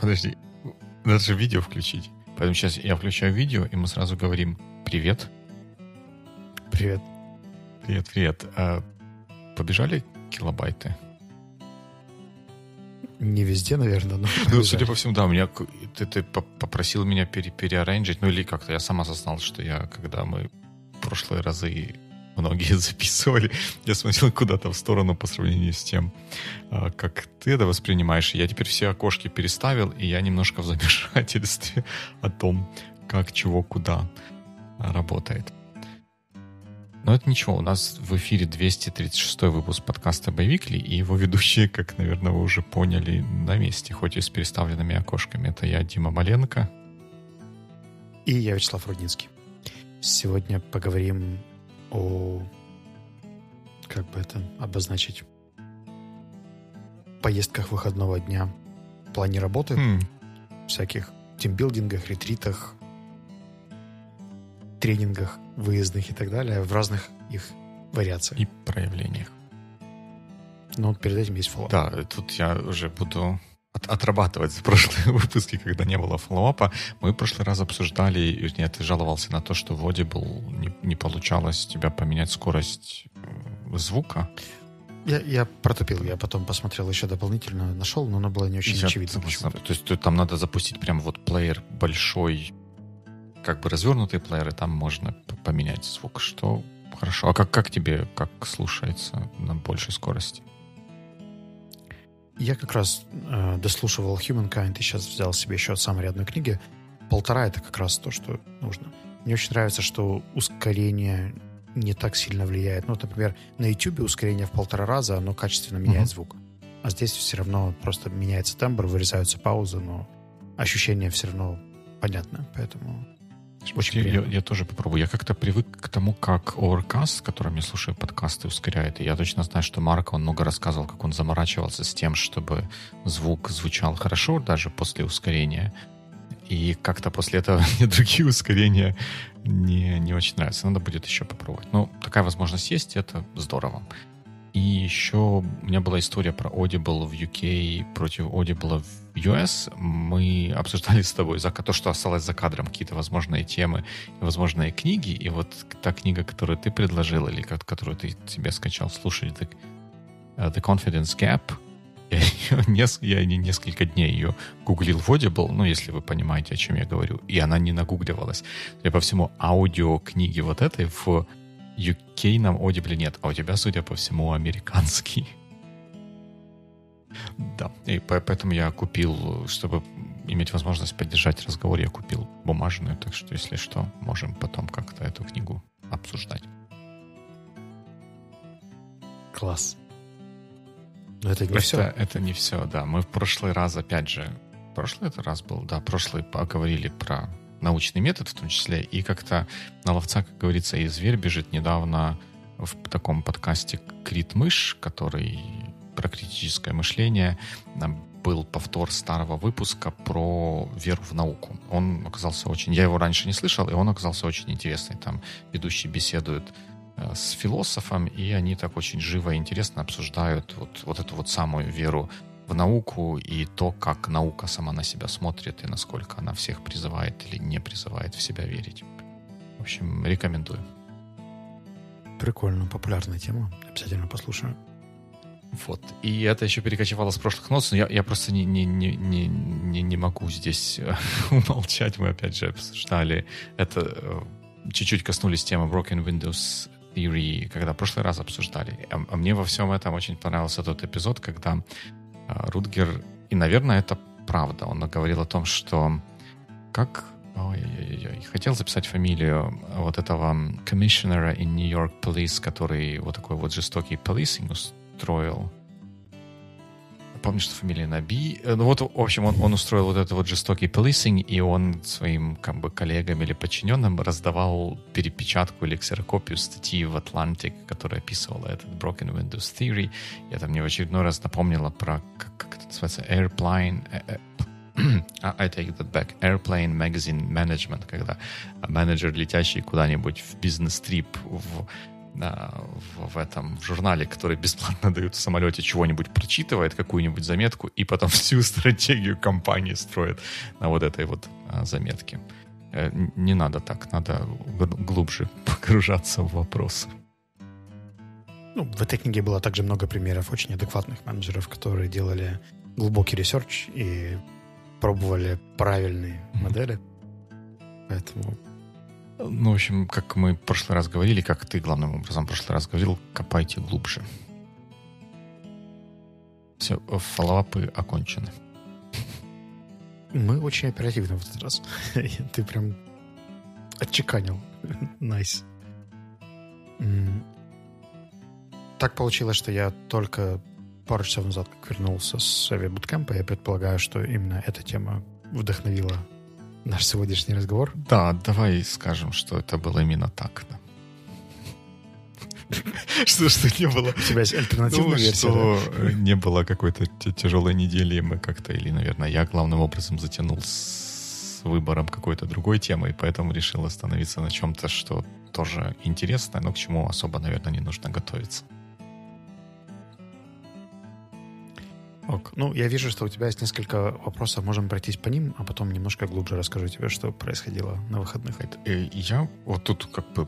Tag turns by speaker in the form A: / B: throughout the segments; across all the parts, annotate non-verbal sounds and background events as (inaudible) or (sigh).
A: Подожди, надо же видео включить. Поэтому сейчас я включаю видео, и мы сразу говорим «Привет».
B: Привет.
A: Привет, привет. А побежали килобайты?
B: Не везде, наверное, но (laughs)
A: Ну, судя по всему, да, у меня ты, ты попросил меня пере, переарранжить, ну или как-то я сам осознал, что я, когда мы в прошлые разы многие (laughs) записывали, я смотрел куда-то в сторону по сравнению с тем, а, как ты это воспринимаешь. Я теперь все окошки переставил, и я немножко в замешательстве (laughs) о том, как, чего, куда работает. Но это ничего, у нас в эфире 236 выпуск подкаста «Боевикли», и его ведущие, как, наверное, вы уже поняли, на месте, хоть и с переставленными окошками. Это я, Дима Маленко.
B: И я, Вячеслав Рудницкий. Сегодня поговорим о... Как бы это обозначить? Поездках выходного дня плане работы, mm. всяких тимбилдингах, ретритах, тренингах выездных и так далее, в разных их вариациях.
A: И проявлениях.
B: Ну, вот перед этим есть follow-up.
A: Да, тут я уже буду от, отрабатывать за прошлые (laughs) выпуски, когда не было фоллоуапа. Мы в прошлый раз обсуждали, вернее, ты жаловался на то, что в Audible не, не получалось тебя поменять скорость э, звука.
B: Я, я протупил, я потом посмотрел еще дополнительно, нашел, но оно было не очень я, очевидно.
A: То есть там надо запустить прям вот плеер большой как бы развернутые плееры, там можно поменять звук, что хорошо. А как, как тебе, как слушается на большей скорости?
B: Я как раз э, дослушивал Humankind и сейчас взял себе еще от самой одной книги. Полтора — это как раз то, что нужно. Мне очень нравится, что ускорение не так сильно влияет. Ну, например, на YouTube ускорение в полтора раза, оно качественно меняет uh-huh. звук. А здесь все равно просто меняется тембр, вырезаются паузы, но ощущение все равно понятно. Поэтому
A: очень я, я тоже попробую. Я как-то привык к тому, как Overcast, которым я слушаю подкасты, ускоряет. И я точно знаю, что Марк, он много рассказывал, как он заморачивался с тем, чтобы звук звучал хорошо даже после ускорения. И как-то после этого (laughs) мне другие ускорения не, не очень нравятся. Надо будет еще попробовать. Но такая возможность есть, это здорово. И еще у меня была история про Audible в UK против Audible в US. Мы обсуждали с тобой за то, что осталось за кадром, какие-то возможные темы возможные книги. И вот та книга, которую ты предложил, или которую ты себе скачал слушать, The, uh, The Confidence Gap, (laughs) я, ее, я не несколько дней ее гуглил в Audible, ну, если вы понимаете, о чем я говорю, и она не нагугливалась. Я по всему аудиокниги вот этой в UK нам Audible нет, а у тебя, судя по всему, американский. Да, и поэтому я купил, чтобы иметь возможность поддержать разговор, я купил бумажную, так что, если что, можем потом как-то эту книгу обсуждать.
B: Класс. Но это не
A: это,
B: все.
A: Это не все, да. Мы в прошлый раз, опять же, прошлый это раз был, да, прошлый поговорили про научный метод в том числе, и как-то на ловца, как говорится, и зверь бежит недавно в таком подкасте Крит Мышь, который про критическое мышление, был повтор старого выпуска про веру в науку. Он оказался очень... Я его раньше не слышал, и он оказался очень интересный. Там ведущий беседует э, с философом, и они так очень живо и интересно обсуждают вот, вот эту вот самую веру в науку и то, как наука сама на себя смотрит и насколько она всех призывает или не призывает в себя верить. В общем, рекомендую.
B: Прикольно, популярная тема. Обязательно послушаю.
A: Вот. И это еще перекочевало с прошлых нот, но я, я просто не, не, не, не, не могу здесь э, (laughs) умолчать. Мы опять же обсуждали это, э, чуть-чуть коснулись темы Broken Windows Theory, когда в прошлый раз обсуждали. А, а мне во всем этом очень понравился тот эпизод, когда Рутгер, и, наверное, это правда, он говорил о том, что как Ой-ой-ой. Хотел записать фамилию вот этого комиссионера in New York Police, который вот такой вот жестокий policing устроил. Помню, что фамилия Наби. Э, ну вот, в общем, он, он устроил вот этот вот жестокий policing, и он своим как бы коллегам или подчиненным раздавал перепечатку или ксерокопию статьи в Atlantic, которая описывала этот Broken Windows Theory. И это мне в очередной раз напомнило про, как, как это называется, Airplane... Э, э, (clears throat) I take that back. Airplane Magazine Management, когда менеджер, летящий куда-нибудь в бизнес-трип в в, в этом в журнале, который бесплатно (laughs) дают в самолете, чего-нибудь прочитывает, какую-нибудь заметку, и потом (laughs) всю стратегию компании строит на вот этой вот а, заметке. Э, не надо так, надо глубже (laughs) погружаться в вопросы.
B: Ну, в этой книге было также много примеров очень адекватных менеджеров, которые делали глубокий research и пробовали правильные mm-hmm. модели. Поэтому
A: ну, в общем, как мы в прошлый раз говорили, как ты главным образом в прошлый раз говорил, копайте глубже. Все, фоллоуапы окончены.
B: Мы очень оперативны в этот раз. (laughs) Ты прям отчеканил. (laughs) Nice. nice. Так получилось, что я только пару часов назад как вернулся с авиабуткемпа. Я предполагаю, что именно эта тема вдохновила наш сегодняшний разговор.
A: Да, давай скажем, что это было именно так. Да. Что, что не было...
B: У тебя есть альтернативная ну, версия,
A: что да? не было какой-то тяжелой недели, и мы как-то, или, наверное, я главным образом затянул с выбором какой-то другой темы, и поэтому решил остановиться на чем-то, что тоже интересное, но к чему особо, наверное, не нужно готовиться.
B: Ок. Ну, я вижу, что у тебя есть несколько вопросов. Можем пройтись по ним, а потом немножко глубже расскажу тебе, что происходило на выходных.
A: Э, я вот тут как бы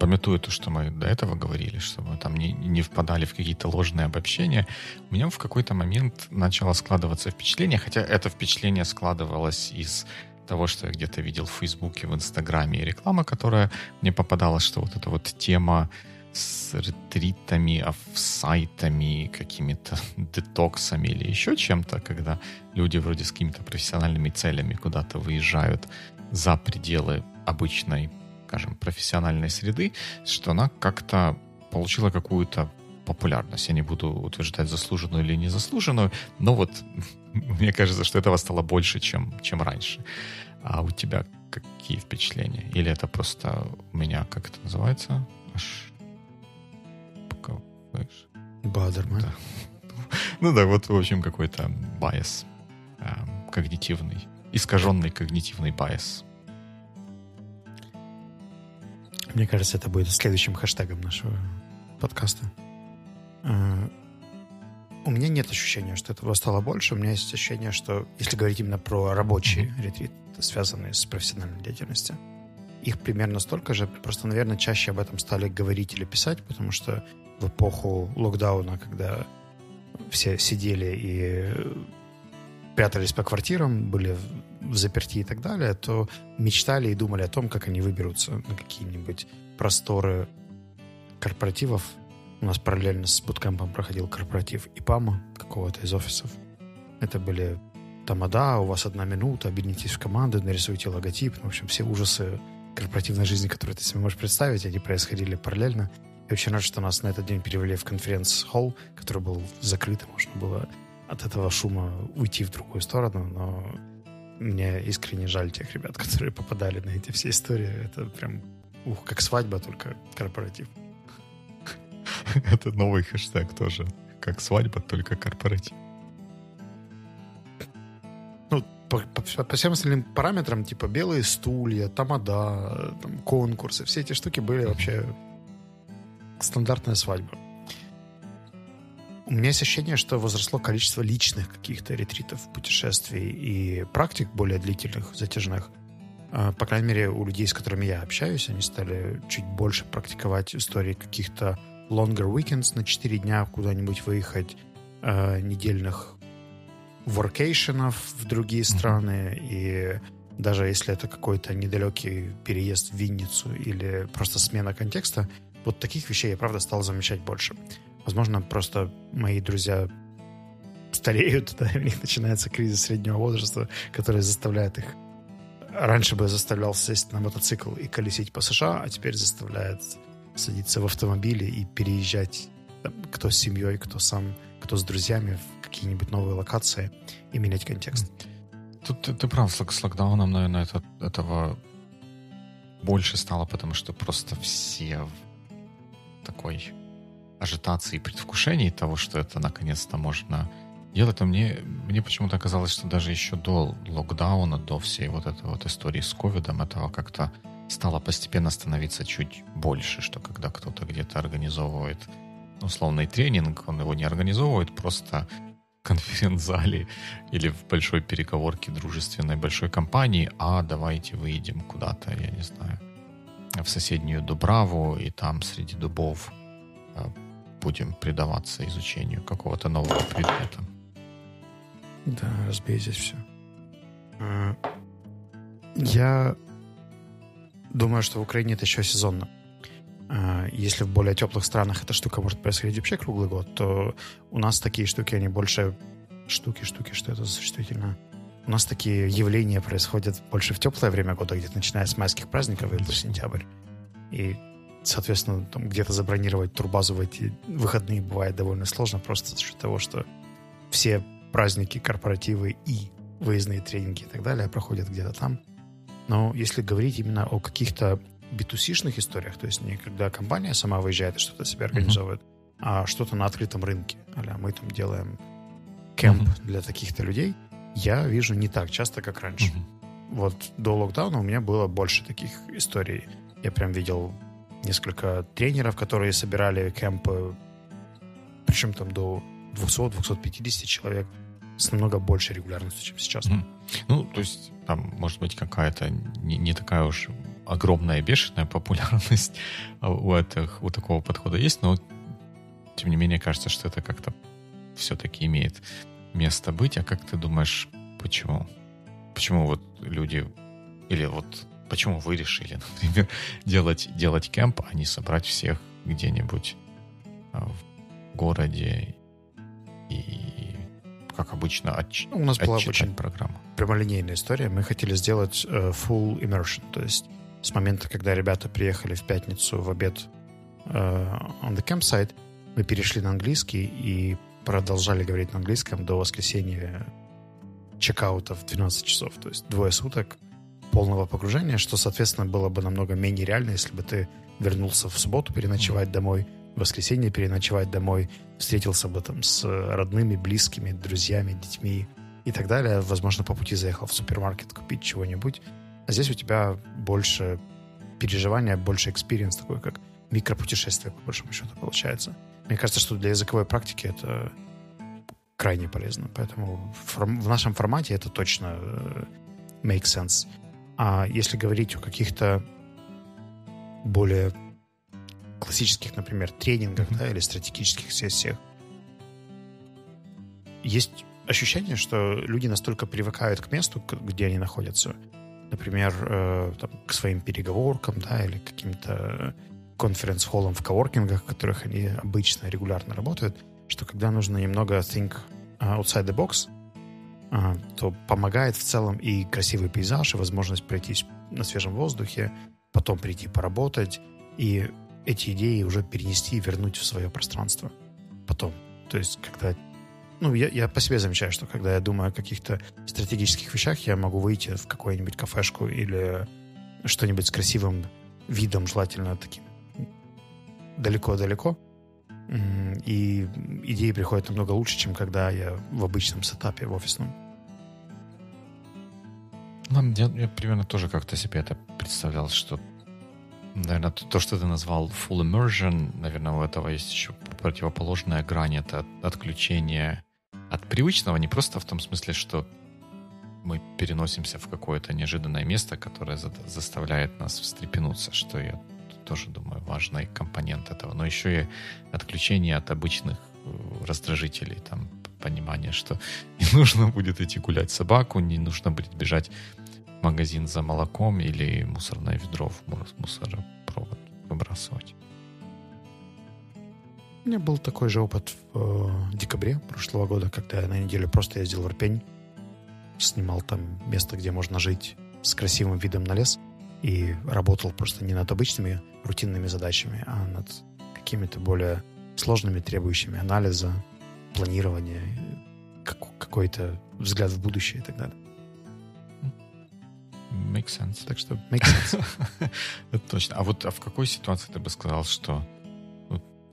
A: пометуя то, что мы до этого говорили, чтобы мы там не, не впадали в какие-то ложные обобщения, у меня в какой-то момент начало складываться впечатление, хотя это впечатление складывалось из того, что я где-то видел в Фейсбуке, в Инстаграме и реклама, которая мне попадалась, что вот эта вот тема с ретритами, офсайтами, какими-то (laughs) детоксами или еще чем-то, когда люди вроде с какими-то профессиональными целями куда-то выезжают за пределы обычной, скажем, профессиональной среды, что она как-то получила какую-то популярность. Я не буду утверждать заслуженную или незаслуженную, но вот (laughs) мне кажется, что этого стало больше, чем, чем раньше. А у тебя какие впечатления? Или это просто у меня, как это называется? Аж
B: знаешь. Баадер-Майнхоф. Да.
A: Ну да, вот, в общем, какой-то bias э, когнитивный, искаженный когнитивный bias.
B: Мне кажется, это будет следующим хэштегом нашего подкаста. Э, у меня нет ощущения, что этого стало больше. У меня есть ощущение, что если говорить именно про рабочие mm-hmm. ретриты, связанные с профессиональной деятельностью, их примерно столько же, просто, наверное, чаще об этом стали говорить или писать, потому что в эпоху локдауна, когда все сидели и прятались по квартирам, были в заперти и так далее, то мечтали и думали о том, как они выберутся на какие-нибудь просторы корпоративов. У нас параллельно с буткемпом проходил корпоратив ИПАМа какого-то из офисов. Это были тамада, у вас одна минута, объединитесь в команды, нарисуйте логотип. В общем, все ужасы корпоративной жизни, которые ты себе можешь представить, они происходили параллельно. Я очень рад, что нас на этот день перевели в конференц-холл, который был закрыт, можно было от этого шума уйти в другую сторону, но мне искренне жаль тех ребят, (laughs) которые попадали на эти все истории. Это прям, ух, как свадьба, только корпоратив. (laughs)
A: Это новый хэштег тоже. Как свадьба, только корпоратив.
B: По, по, по всем остальным параметрам, типа белые стулья, тамада, там, конкурсы, все эти штуки были вообще стандартная свадьба. У меня есть ощущение, что возросло количество личных каких-то ретритов, путешествий и практик более длительных, затяжных. А, по крайней мере, у людей, с которыми я общаюсь, они стали чуть больше практиковать истории каких-то longer weekends на 4 дня куда-нибудь выехать, э, недельных воркейшенов в другие страны. И даже если это какой-то недалекий переезд в Винницу или просто смена контекста, вот таких вещей я, правда, стал замечать больше. Возможно, просто мои друзья стареют, (laughs) да, у них начинается кризис среднего возраста, который заставляет их... Раньше бы заставлял сесть на мотоцикл и колесить по США, а теперь заставляет садиться в автомобиле и переезжать кто с семьей, кто сам, кто с друзьями какие-нибудь новые локации и менять контекст.
A: Тут ты, ты прав, с локдауном, наверное, это, этого больше стало, потому что просто все такой ажитации и предвкушении того, что это наконец-то можно делать, то мне, мне почему-то казалось, что даже еще до локдауна, до всей вот этой вот истории с ковидом, этого как-то стало постепенно становиться чуть больше, что когда кто-то где-то организовывает условный тренинг, он его не организовывает просто в конференц-зале или в большой переговорке дружественной большой компании, а давайте выйдем куда-то, я не знаю, в соседнюю Дубраву, и там среди дубов э, будем предаваться изучению какого-то нового предмета.
B: Да, разбей здесь все. А, я думаю, что в Украине это еще сезонно. Если в более теплых странах эта штука может происходить вообще круглый год, то у нас такие штуки, они больше... Штуки, штуки, что это за существительное? У нас такие явления происходят больше в теплое время года, где-то начиная с майских праздников и по сентябрь. И, соответственно, там где-то забронировать турбазу в эти выходные бывает довольно сложно, просто за счет того, что все праздники, корпоративы и выездные тренинги и так далее проходят где-то там. Но если говорить именно о каких-то B2C-шных историях, то есть не когда компания сама выезжает и что-то себе организовывает, mm-hmm. а что-то на открытом рынке. Аля, мы там делаем кемп mm-hmm. для таких-то людей, я вижу не так часто, как раньше. Mm-hmm. Вот до локдауна у меня было больше таких историй. Я прям видел несколько тренеров, которые собирали кемпы, причем там до 200-250 человек с намного большей регулярностью, чем сейчас. Mm.
A: Ну, то есть там может быть какая-то не, не такая уж огромная бешеная популярность (laughs) у, этих, у такого подхода есть, но тем не менее кажется, что это как-то все-таки имеет место быть. А как ты думаешь, почему? Почему вот люди или вот почему вы решили, (laughs) например, делать, делать кемп, а не собрать всех где-нибудь а, в городе и как обычно, отч...
B: У нас была очень программа. прямолинейная история. Мы хотели сделать uh, full immersion, то есть с момента, когда ребята приехали в пятницу в обед uh, on the campsite, мы перешли на английский и продолжали говорить на английском до воскресенья чекаута в 12 часов. То есть двое суток полного погружения, что, соответственно, было бы намного менее реально, если бы ты вернулся в субботу переночевать домой, в воскресенье переночевать домой, встретился бы там с родными, близкими, друзьями, детьми и так далее. Возможно, по пути заехал в супермаркет купить чего-нибудь. А здесь у тебя больше переживания, больше experience такой, как микропутешествие, по большому счету, получается. Мне кажется, что для языковой практики это крайне полезно. Поэтому в нашем формате это точно э, make sense. А если говорить о каких-то более классических, например, тренингах да, или стратегических сессиях, есть ощущение, что люди настолько привыкают к месту, где они находятся, например, э, там, к своим переговоркам, да, или каким-то конференц-холлам в коворкингах, в которых они обычно регулярно работают, что когда нужно немного think outside the box, э, то помогает в целом и красивый пейзаж, и возможность пройтись на свежем воздухе, потом прийти поработать, и эти идеи уже перенести и вернуть в свое пространство потом. То есть, когда... Ну, я, я по себе замечаю, что когда я думаю о каких-то стратегических вещах, я могу выйти в какую-нибудь кафешку или что-нибудь с красивым видом, желательно таким далеко-далеко, и идеи приходят намного лучше, чем когда я в обычном сетапе, в офисном.
A: Ну, я, я примерно тоже как-то себе это представлял, что Наверное, то, что ты назвал full immersion, наверное, у этого есть еще противоположная грань. Это отключение от привычного, не просто в том смысле, что мы переносимся в какое-то неожиданное место, которое за заставляет нас встрепенуться, что я тоже думаю важный компонент этого, но еще и отключение от обычных э, раздражителей, там понимание, что (laughs) не нужно будет идти гулять собаку, не нужно будет бежать магазин за молоком или мусорное ведро в мусоропровод выбрасывать.
B: У меня был такой же опыт в э, декабре прошлого года, когда я на неделю просто ездил в Ирпень, снимал там место, где можно жить с красивым видом на лес и работал просто не над обычными рутинными задачами, а над какими-то более сложными, требующими анализа, планирования, какой-то взгляд в будущее и так далее.
A: Makes sense.
B: Так что makes sense. (laughs)
A: Это точно. А вот а в какой ситуации ты бы сказал, что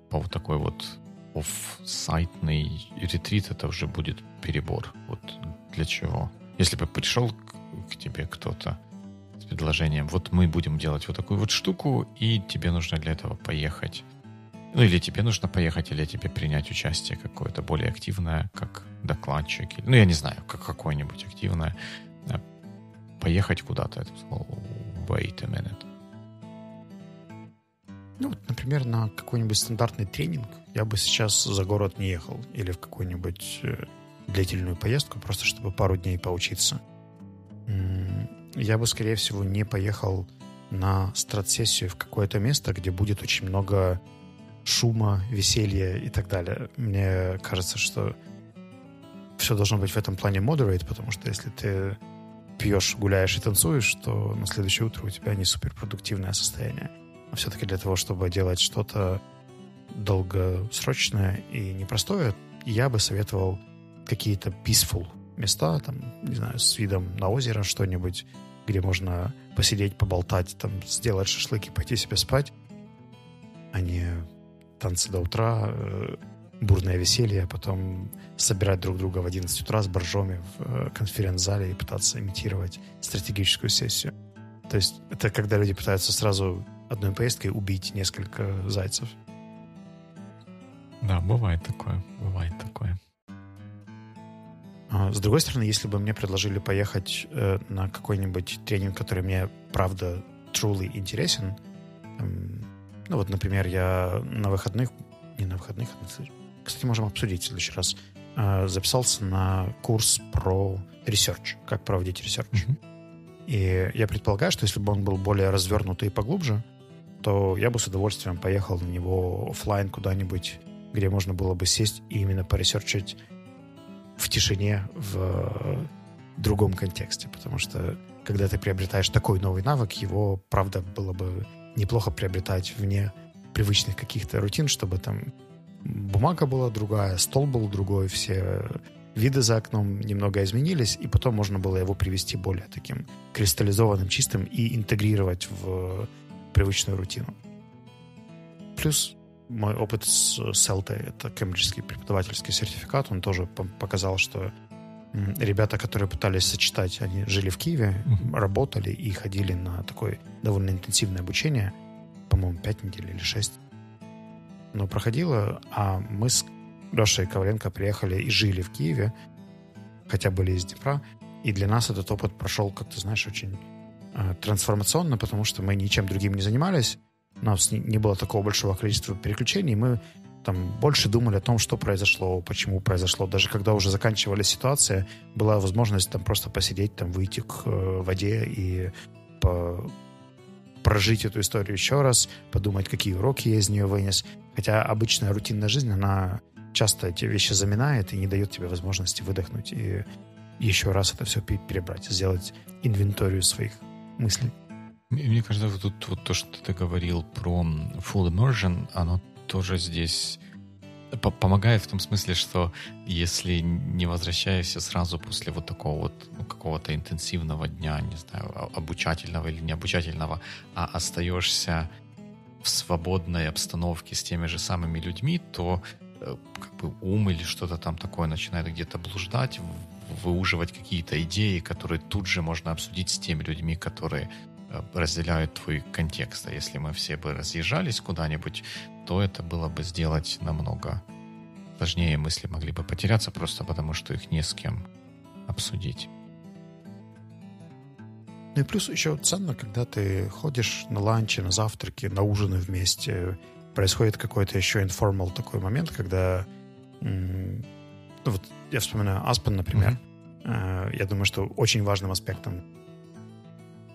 A: по вот такой вот оф-сайтный ретрит это уже будет перебор? Вот для чего? Если бы пришел к, к тебе кто-то, предложением, вот мы будем делать вот такую вот штуку, и тебе нужно для этого поехать. Ну, или тебе нужно поехать, или тебе принять участие какое-то более активное, как докладчик. Ну, я не знаю, как какое-нибудь активное. Поехать куда-то. Это wait a minute.
B: Ну, вот, например, на какой-нибудь стандартный тренинг я бы сейчас за город не ехал. Или в какую-нибудь э, длительную поездку, просто чтобы пару дней поучиться. Я бы, скорее всего, не поехал на страт-сессию в какое-то место, где будет очень много шума, веселья и так далее. Мне кажется, что все должно быть в этом плане moderate, потому что если ты пьешь, гуляешь и танцуешь, то на следующее утро у тебя не суперпродуктивное состояние. Все-таки для того, чтобы делать что-то долгосрочное и непростое, я бы советовал какие-то peaceful места, там, не знаю, с видом на озеро что-нибудь, где можно посидеть, поболтать, там, сделать шашлыки, пойти себе спать, а не танцы до утра, э, бурное веселье, а потом собирать друг друга в 11 утра с боржоми в э, конференц-зале и пытаться имитировать стратегическую сессию. То есть это когда люди пытаются сразу одной поездкой убить несколько зайцев.
A: Да, бывает такое, бывает такое.
B: А, с другой стороны, если бы мне предложили поехать э, на какой-нибудь тренинг, который мне, правда, truly интересен, эм, ну вот, например, я на выходных, не на выходных, а кстати, можем обсудить в следующий раз, э, записался на курс про research, как проводить research. Mm-hmm. И я предполагаю, что если бы он был более развернутый и поглубже, то я бы с удовольствием поехал на него офлайн куда-нибудь, где можно было бы сесть и именно поресерчить в тишине, в другом контексте. Потому что когда ты приобретаешь такой новый навык, его, правда, было бы неплохо приобретать вне привычных каких-то рутин, чтобы там бумага была другая, стол был другой, все виды за окном немного изменились, и потом можно было его привести более таким кристаллизованным, чистым и интегрировать в привычную рутину. Плюс мой опыт с селтой, это кембриджский преподавательский сертификат, он тоже показал, что ребята, которые пытались сочетать, они жили в Киеве, mm-hmm. работали и ходили на такое довольно интенсивное обучение, по-моему, 5 недель или 6. Но проходило, а мы с Лешей Коваленко приехали и жили в Киеве, хотя были из Днепра, и для нас этот опыт прошел, как ты знаешь, очень трансформационно, потому что мы ничем другим не занимались, у нас не, было такого большого количества переключений, мы там больше думали о том, что произошло, почему произошло. Даже когда уже заканчивали ситуация, была возможность там просто посидеть, там выйти к э, воде и по прожить эту историю еще раз, подумать, какие уроки я из нее вынес. Хотя обычная рутинная жизнь, она часто эти вещи заминает и не дает тебе возможности выдохнуть и еще раз это все перебрать, сделать инвенторию своих мыслей.
A: Мне кажется, вот тут вот то, что ты говорил про full immersion, оно тоже здесь помогает в том смысле, что если не возвращаешься сразу после вот такого вот ну, какого-то интенсивного дня, не знаю, обучательного или необучательного, а остаешься в свободной обстановке с теми же самыми людьми, то э, как бы ум или что-то там такое начинает где-то блуждать, выуживать какие-то идеи, которые тут же можно обсудить с теми людьми, которые Э, разделяют твой контекст. А если мы все бы разъезжались куда-нибудь, то это было бы сделать намного сложнее. Мысли могли бы потеряться просто потому, что их не с кем обсудить.
B: Ну и плюс еще ценно, когда ты ходишь на ланчи, на завтраки, на ужины вместе. Происходит какой-то еще informal такой момент, когда... Ну вот я вспоминаю Аспен, например. Mm-hmm. Я думаю, что очень важным аспектом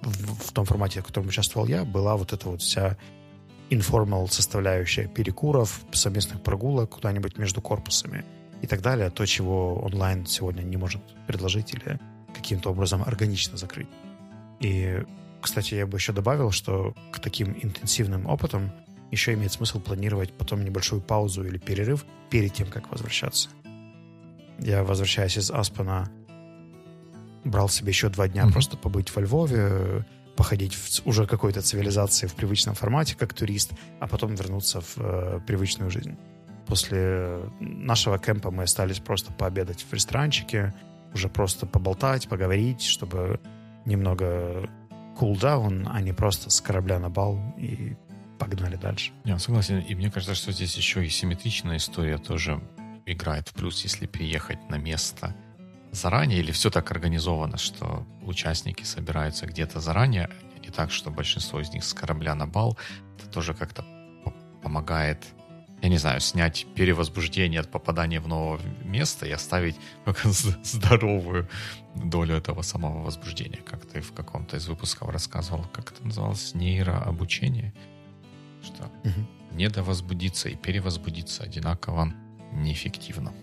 B: в, том формате, в котором участвовал я, была вот эта вот вся informal составляющая перекуров, совместных прогулок куда-нибудь между корпусами и так далее, то, чего онлайн сегодня не может предложить или каким-то образом органично закрыть. И, кстати, я бы еще добавил, что к таким интенсивным опытам еще имеет смысл планировать потом небольшую паузу или перерыв перед тем, как возвращаться. Я, возвращаясь из Аспена, брал себе еще два дня mm-hmm. просто побыть во Львове, походить в уже какой-то цивилизации в привычном формате, как турист, а потом вернуться в э, привычную жизнь. После нашего кемпа мы остались просто пообедать в ресторанчике, уже просто поболтать, поговорить, чтобы немного кулдаун, а не просто с корабля на бал и погнали дальше.
A: Я согласен. И мне кажется, что здесь еще и симметричная история тоже играет в плюс, если приехать на место заранее, или все так организовано, что участники собираются где-то заранее, а не так, что большинство из них с корабля на бал, это тоже как-то помогает я не знаю, снять перевозбуждение от попадания в новое место и оставить (laughs) здоровую долю этого самого возбуждения. Как ты в каком-то из выпусков рассказывал, как это называлось, нейрообучение, что угу. недовозбудиться и перевозбудиться одинаково неэффективно.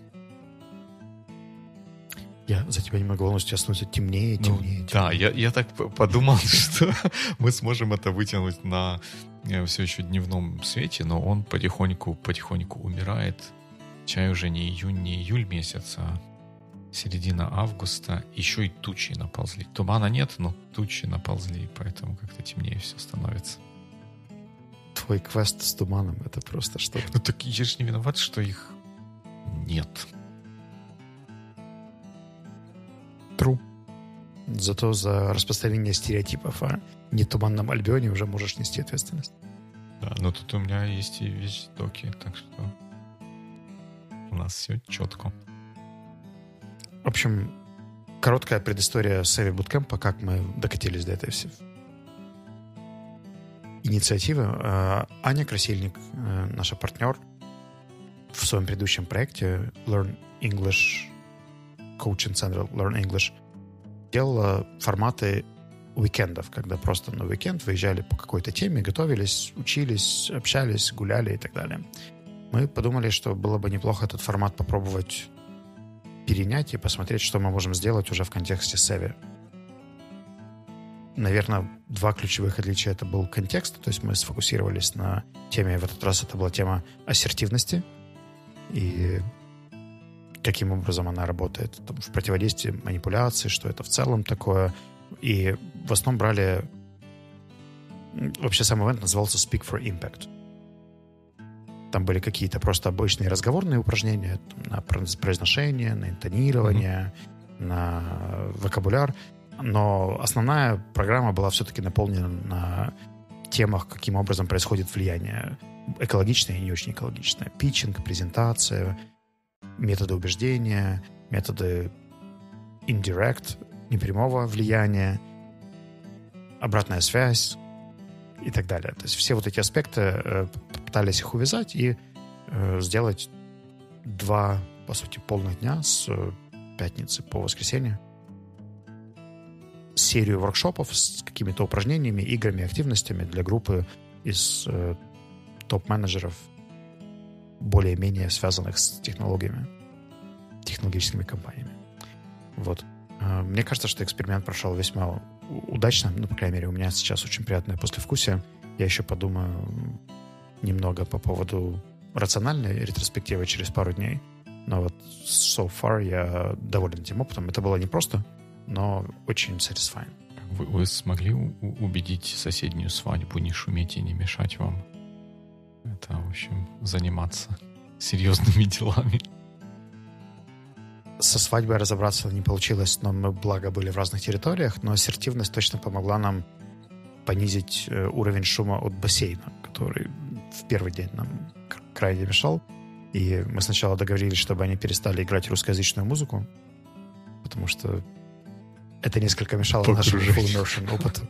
B: Я за тебя не могу волнуюсь, тебя становится темнее, темнее, ну, темнее.
A: Да, я, я так подумал, (laughs) что мы сможем это вытянуть на э, все еще дневном свете, но он потихоньку, потихоньку умирает. Чай уже не июнь, не июль месяц, а середина августа. Еще и тучи наползли. Тумана нет, но тучи наползли, поэтому как-то темнее все становится.
B: Твой квест с туманом — это просто что
A: Ну так я же не виноват, что их нет.
B: Зато за распространение стереотипов о нетуманном Альбионе уже можешь нести ответственность.
A: Да, но тут у меня есть и вещдоки, так что у нас все четко.
B: В общем, короткая предыстория Севи Буткемпа, как мы докатились до этой всей инициативы. Э, Аня Красильник, э, наша партнер, в своем предыдущем проекте Learn English Coaching Center Learn English делала форматы уикендов, когда просто на уикенд выезжали по какой-то теме, готовились, учились, общались, гуляли и так далее. Мы подумали, что было бы неплохо этот формат попробовать перенять и посмотреть, что мы можем сделать уже в контексте Севи. Наверное, два ключевых отличия это был контекст, то есть мы сфокусировались на теме, в этот раз это была тема ассертивности, и каким образом она работает там, в противодействии манипуляции, что это в целом такое. И в основном брали... Вообще сам ивент назывался Speak for Impact. Там были какие-то просто обычные разговорные упражнения там, на произношение, на интонирование, mm-hmm. на вокабуляр. Но основная программа была все-таки наполнена на темах, каким образом происходит влияние экологичное и не очень экологичное. Питчинг, презентация, методы убеждения, методы indirect, непрямого влияния, обратная связь и так далее. То есть все вот эти аспекты э, пытались их увязать и э, сделать два, по сути, полных дня с пятницы по воскресенье серию воркшопов с какими-то упражнениями, играми, активностями для группы из э, топ-менеджеров более-менее связанных с технологиями, технологическими компаниями. Вот. А, мне кажется, что эксперимент прошел весьма удачно. Ну, по крайней мере, у меня сейчас очень приятное послевкусие. Я еще подумаю немного по поводу рациональной ретроспективы через пару дней. Но вот so far я доволен этим опытом. Это было непросто, но очень satisfying.
A: Вы, вы смогли убедить соседнюю свадьбу не шуметь и не мешать вам? Это, в общем, заниматься (laughs) серьезными делами.
B: Со свадьбой разобраться не получилось, но мы, благо, были в разных территориях, но ассертивность точно помогла нам понизить э, уровень шума от бассейна, который в первый день нам крайне мешал. И мы сначала договорились, чтобы они перестали играть русскоязычную музыку, потому что это несколько мешало нашему full immersion опыту.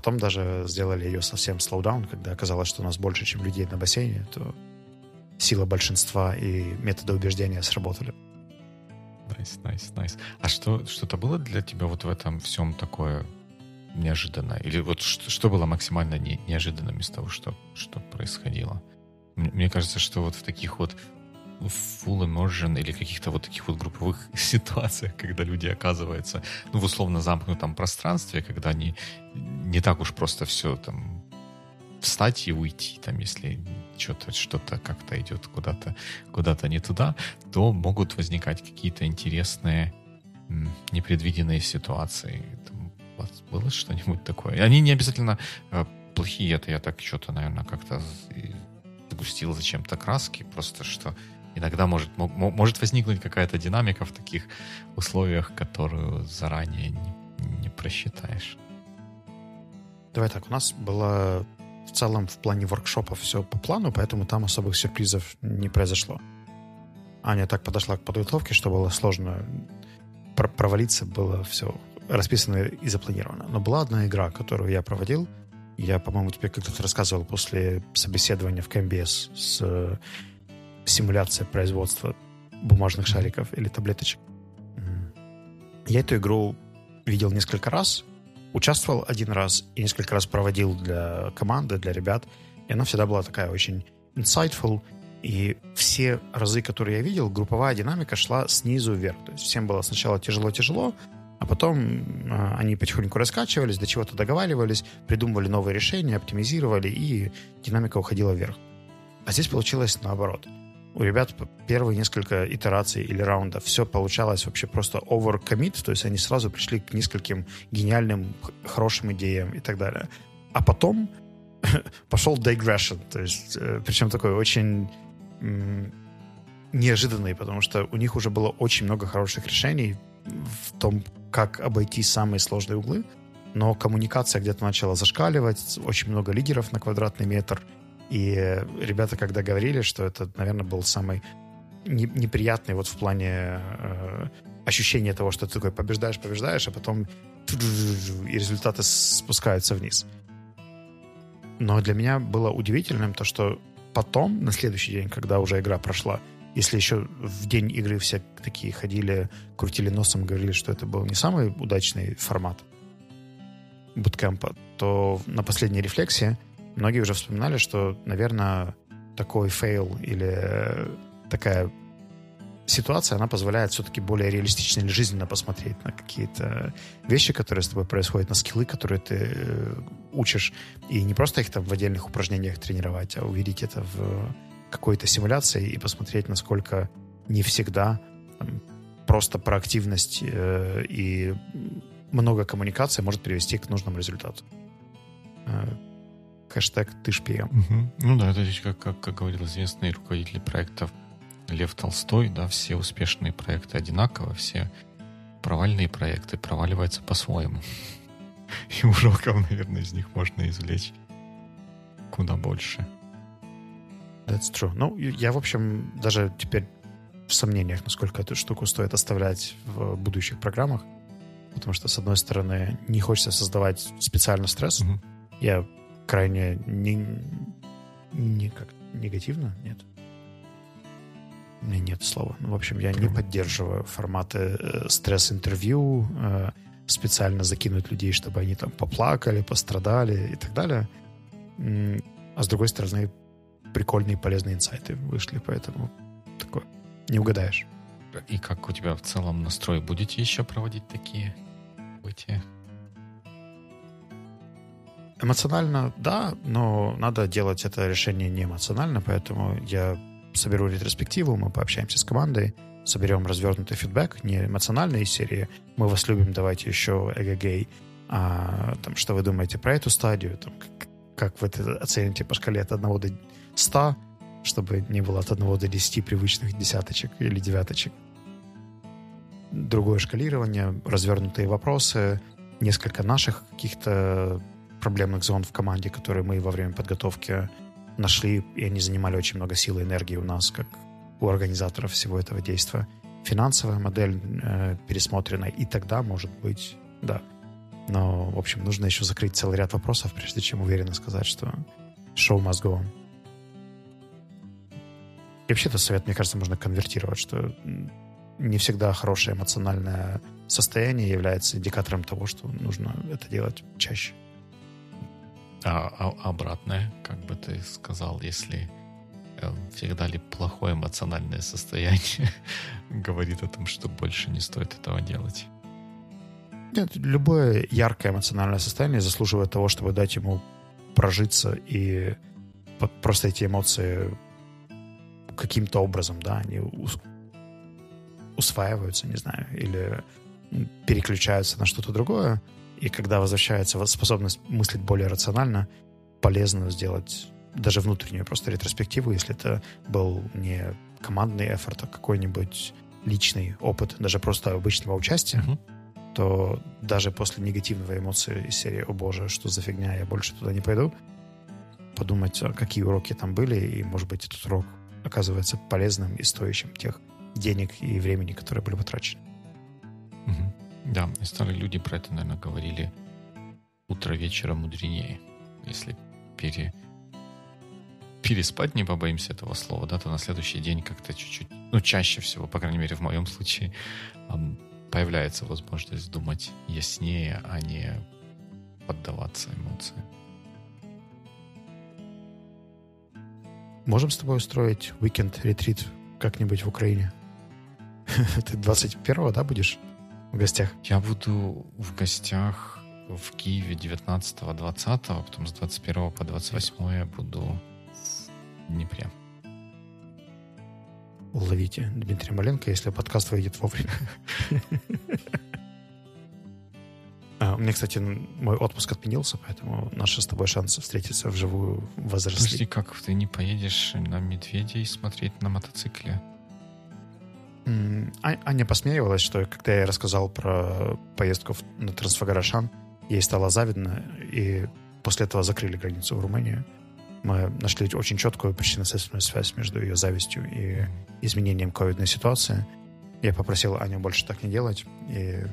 B: Потом даже сделали ее совсем slowdown, когда оказалось, что у нас больше, чем людей на бассейне, то сила большинства и методы убеждения сработали.
A: Nice, nice, nice. А что, что-то было для тебя вот в этом всем такое неожиданное? Или вот что, что было максимально не, неожиданным из того, что, что происходило? Мне кажется, что вот в таких вот full immersion или каких-то вот таких вот групповых (laughs) ситуациях, когда люди оказываются, ну, в условно замкнутом пространстве, когда они не так уж просто все там встать и уйти, там, если что-то что-то как-то идет куда-то куда-то не туда, то могут возникать какие-то интересные непредвиденные ситуации. Там, было что-нибудь такое? Они не обязательно э, плохие, это я так что-то, наверное, как-то сгустил зачем-то краски, просто что иногда может, может возникнуть какая-то динамика в таких условиях, которую заранее не, не просчитаешь.
B: Давай так, у нас было в целом в плане воркшопа все по плану, поэтому там особых сюрпризов не произошло. Аня так подошла к подготовке, что было сложно провалиться, было все расписано и запланировано. Но была одна игра, которую я проводил. Я, по-моему, тебе как-то рассказывал после собеседования в КМБС с симуляцией производства бумажных шариков или таблеточек. Я эту игру видел несколько раз, участвовал один раз и несколько раз проводил для команды, для ребят. И она всегда была такая очень insightful. И все разы, которые я видел, групповая динамика шла снизу вверх. То есть всем было сначала тяжело-тяжело, а потом э, они потихоньку раскачивались, до чего-то договаривались, придумывали новые решения, оптимизировали, и динамика уходила вверх. А здесь получилось наоборот. У ребят первые несколько итераций или раундов все получалось вообще просто overcommit, то есть они сразу пришли к нескольким гениальным, хорошим идеям и так далее. А потом (laughs) пошел digression, то есть э, причем такой очень неожиданный, потому что у них уже было очень много хороших решений в том, как обойти самые сложные углы, но коммуникация где-то начала зашкаливать, очень много лидеров на квадратный метр, и ребята, когда говорили, что это, наверное, был самый неприятный вот в плане э, ощущения того, что ты такой побеждаешь, побеждаешь, а потом и результаты спускаются вниз. Но для меня было удивительным то, что потом, на следующий день, когда уже игра прошла, если еще в день игры все такие ходили, крутили носом, говорили, что это был не самый удачный формат буткемпа, то на последней рефлексии многие уже вспоминали, что, наверное, такой fail или такая ситуация, она позволяет все-таки более реалистично или жизненно посмотреть на какие-то вещи, которые с тобой происходят, на скиллы, которые ты э, учишь, и не просто их там в отдельных упражнениях тренировать, а увидеть это в какой-то симуляции и посмотреть, насколько не всегда там, просто проактивность э, и много коммуникации может привести к нужному результату. Хэштег ты шпион.
A: Угу. Ну да, это как, как, как говорил известный руководитель проектов Лев Толстой, да, все успешные проекты одинаково, все провальные проекты проваливаются по-своему. (laughs) И уроков, наверное, из них можно извлечь куда больше.
B: That's true. Ну, я, в общем, даже теперь в сомнениях, насколько эту штуку стоит оставлять в будущих программах. Потому что, с одной стороны, не хочется создавать специально стресс. Mm-hmm. Я крайне не, не как негативно, нет. Нет слова. Ну, в общем, я не поддерживаю форматы э, стресс-интервью, э, специально закинуть людей, чтобы они там поплакали, пострадали и так далее. А с другой стороны, прикольные полезные инсайты вышли, поэтому такое не угадаешь.
A: И как у тебя в целом настрой? Будете еще проводить такие события?
B: Эмоционально, да, но надо делать это решение не эмоционально, поэтому я соберу ретроспективу, мы пообщаемся с командой, соберем развернутый фидбэк, не эмоциональной серии «Мы вас любим, давайте еще эгэгей», а там, что вы думаете про эту стадию, там, как, как вы это оцените по шкале от 1 до 100, чтобы не было от 1 до 10 привычных десяточек или девяточек. Другое шкалирование, развернутые вопросы, несколько наших каких-то проблемных зон в команде, которые мы во время подготовки нашли, и они занимали очень много сил и энергии у нас, как у организаторов всего этого действия. Финансовая модель э, пересмотрена, и тогда, может быть, да. Но, в общем, нужно еще закрыть целый ряд вопросов, прежде чем уверенно сказать, что show must go on. И вообще этот совет, мне кажется, можно конвертировать, что не всегда хорошее эмоциональное состояние является индикатором того, что нужно это делать чаще.
A: А, а обратное, как бы ты сказал, если э, всегда ли плохое эмоциональное состояние (laughs) говорит о том, что больше не стоит этого делать?
B: Нет, любое яркое эмоциональное состояние заслуживает того, чтобы дать ему прожиться и просто эти эмоции каким-то образом, да, они усваиваются, не знаю, или переключаются на что-то другое, и когда возвращается способность мыслить более рационально, полезно сделать даже внутреннюю просто ретроспективу, если это был не командный эфорт, а какой-нибудь личный опыт, даже просто обычного участия. Uh-huh. то даже после негативного эмоции из серии «О боже, что за фигня, я больше туда не пойду», подумать, а какие уроки там были, и, может быть, этот урок оказывается полезным и стоящим тех денег и времени, которые были потрачены.
A: Угу. Да, и старые люди про это, наверное, говорили «утро вечера мудренее». Если пере... переспать не побоимся этого слова, да, то на следующий день как-то чуть-чуть, ну, чаще всего, по крайней мере, в моем случае, появляется возможность думать яснее, а не поддаваться эмоциям.
B: Можем с тобой устроить уикенд-ретрит как-нибудь в Украине? (laughs) Ты 21-го, да, будешь в гостях?
A: Я буду в гостях в Киеве 19-20, а потом с 21 по 28 я буду в Днепре.
B: Уловите Дмитрия Маленко, если подкаст выйдет вовремя. А, у меня, кстати, мой отпуск отменился, поэтому наши с тобой шансы встретиться вживую возросли.
A: Подожди, как ты не поедешь на медведей смотреть на мотоцикле?
B: А, Аня посмеивалась, что когда я рассказал про поездку на Трансфагарашан, ей стало завидно, и после этого закрыли границу в Румынию. Мы нашли очень четкую причинно-следственную связь между ее завистью и изменением ковидной ситуации. Я попросил Аню больше так не делать, и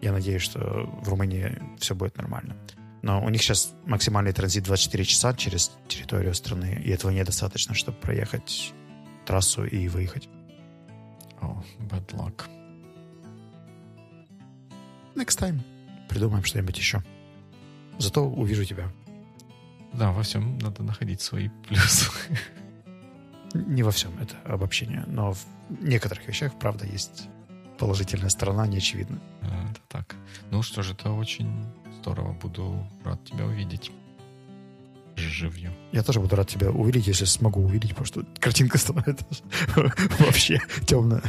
B: я надеюсь, что в Румынии все будет нормально. Но у них сейчас максимальный транзит 24 часа через территорию страны, и этого недостаточно, чтобы проехать трассу и выехать.
A: Oh, bad luck.
B: Next time. Придумаем что-нибудь еще. Зато увижу тебя.
A: Да, во всем надо находить свои плюсы.
B: Не во всем, это обобщение. Но в некоторых вещах, правда, есть положительная сторона не очевидна.
A: А, это так. Ну что же, это очень здорово. Буду рад тебя увидеть живью.
B: Я тоже буду рад тебя увидеть, если смогу увидеть, потому что картинка становится (laughs) вообще темная.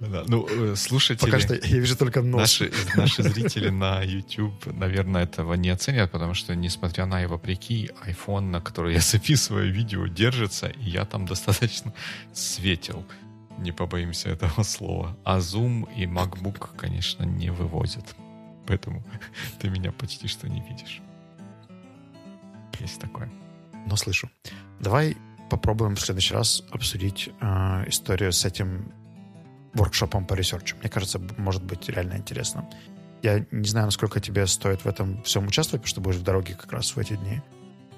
A: Да, ну, э, слушатели...
B: Пока что я вижу только нос.
A: Наши, наши зрители на YouTube, наверное, этого не оценят, потому что, несмотря на и вопреки, iPhone, на который я (laughs) записываю видео, держится, и я там достаточно светил не побоимся этого слова. А Zoom и MacBook, конечно, не вывозят. Поэтому (laughs) ты меня почти что не видишь. Есть такое.
B: Но слышу. Давай попробуем в следующий раз обсудить э, историю с этим воркшопом по ресерчу. Мне кажется, может быть реально интересно. Я не знаю, насколько тебе стоит в этом всем участвовать, потому что будешь в дороге как раз в эти дни.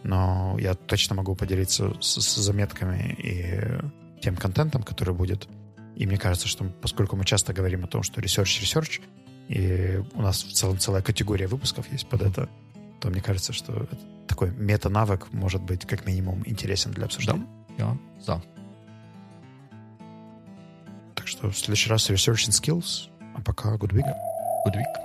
B: Но я точно могу поделиться с, с заметками и тем контентом, который будет. И мне кажется, что поскольку мы часто говорим о том, что research, research, и у нас в целом целая категория выпусков есть под это, то мне кажется, что такой мета-навык может быть как минимум интересен для обсуждения.
A: Да, я за.
B: Так что в следующий раз research and skills, а пока good week.
A: Good week.